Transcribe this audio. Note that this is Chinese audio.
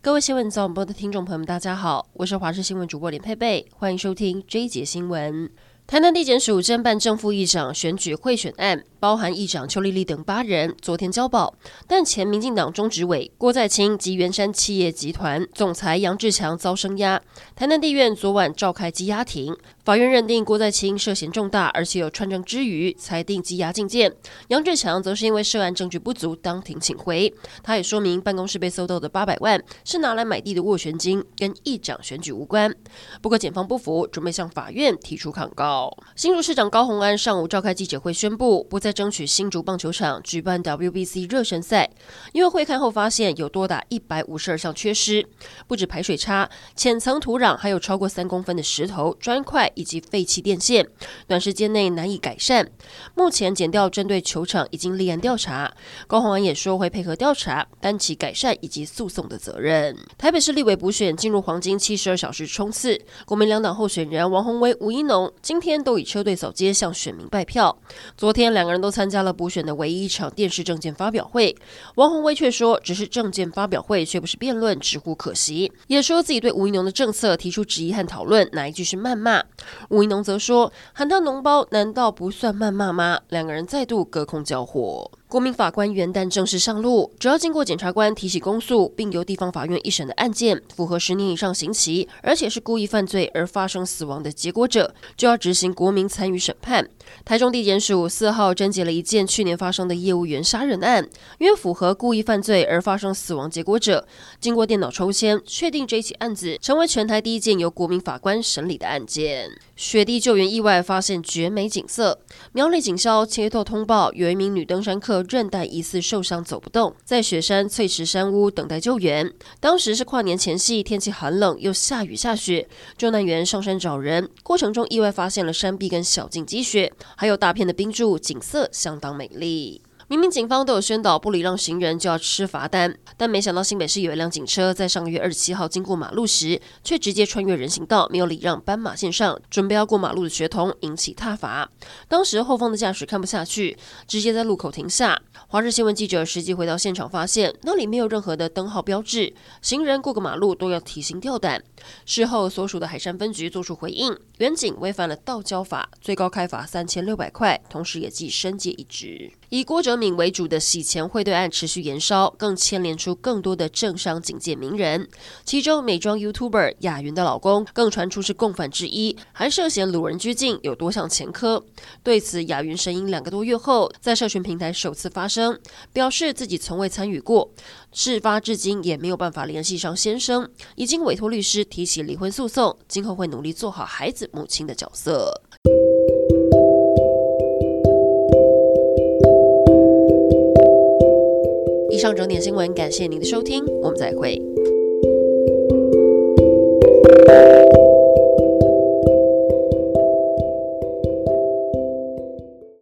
各位新闻早晚报的听众朋友们，大家好，我是华视新闻主播林佩佩，欢迎收听这一节新闻。台南地检署侦办正副议长选举贿选案。包含议长邱丽丽等八人昨天交保，但前民进党中执委郭在清及圆山企业集团总裁杨志强遭声押。台南地院昨晚召开羁押庭，法院认定郭在清涉嫌重大，而且有串证之余，裁定羁押禁见。杨志强则是因为涉案证据不足，当庭请回。他也说明办公室被搜到的八百万是拿来买地的斡旋金，跟议长选举无关。不过检方不服，准备向法院提出抗告。新竹市长高虹安上午召开记者会，宣布不再。在争取新竹棒球场举办 WBC 热身赛，因为会看后发现有多达一百五十二项缺失，不止排水差、浅层土壤，还有超过三公分的石头、砖块以及废弃电线，短时间内难以改善。目前检调针对球场已经立案调查，高虹安也说会配合调查，担起改善以及诉讼的责任。台北市立委补选进入黄金七十二小时冲刺，国民两党候选人王宏威、吴一农今天都以车队扫街向选民拜票。昨天两个人。都参加了补选的唯一一场电视证件发表会，王宏威却说只是证件发表会，却不是辩论，直呼可惜，也说自己对吴怡农的政策提出质疑和讨论，哪一句是谩骂？吴怡农则说喊他脓包，难道不算谩骂吗？两个人再度隔空交火。国民法官元旦正式上路，只要经过检察官提起公诉，并由地方法院一审的案件符合十年以上刑期，而且是故意犯罪而发生死亡的结果者，就要执行国民参与审判。台中地检署四号侦结了一件去年发生的业务员杀人案，因为符合故意犯罪而发生死亡结果者，经过电脑抽签，确定这起案子成为全台第一件由国民法官审理的案件。雪地救援意外发现绝美景色，苗栗警消接到通报，有一名女登山客。韧带疑似受伤，走不动，在雪山翠池山屋等待救援。当时是跨年前夕，天气寒冷，又下雨下雪。救难员上山找人，过程中意外发现了山壁跟小径积雪，还有大片的冰柱，景色相当美丽。明明警方都有宣导不礼让行人就要吃罚单，但没想到新北市有一辆警车在上个月二十七号经过马路时，却直接穿越人行道，没有礼让斑马线上准备要过马路的学童，引起踏伐。当时后方的驾驶看不下去，直接在路口停下。华视新闻记者实际回到现场，发现那里没有任何的灯号标志，行人过个马路都要提心吊胆。事后所属的海山分局作出回应，员警违反了道交法，最高开罚三千六百块，同时也记申诫一职。以郭哲敏为主的洗钱汇兑案持续延烧，更牵连出更多的政商警界名人。其中美妆 YouTuber 雅云的老公更传出是共犯之一，还涉嫌掳人拘禁，有多项前科。对此，雅云声音两个多月后，在社群平台首次发声，表示自己从未参与过，事发至今也没有办法联系上先生，已经委托律师提起离婚诉讼，今后会努力做好孩子母亲的角色。以上整点新闻，感谢您的收听，我们再会。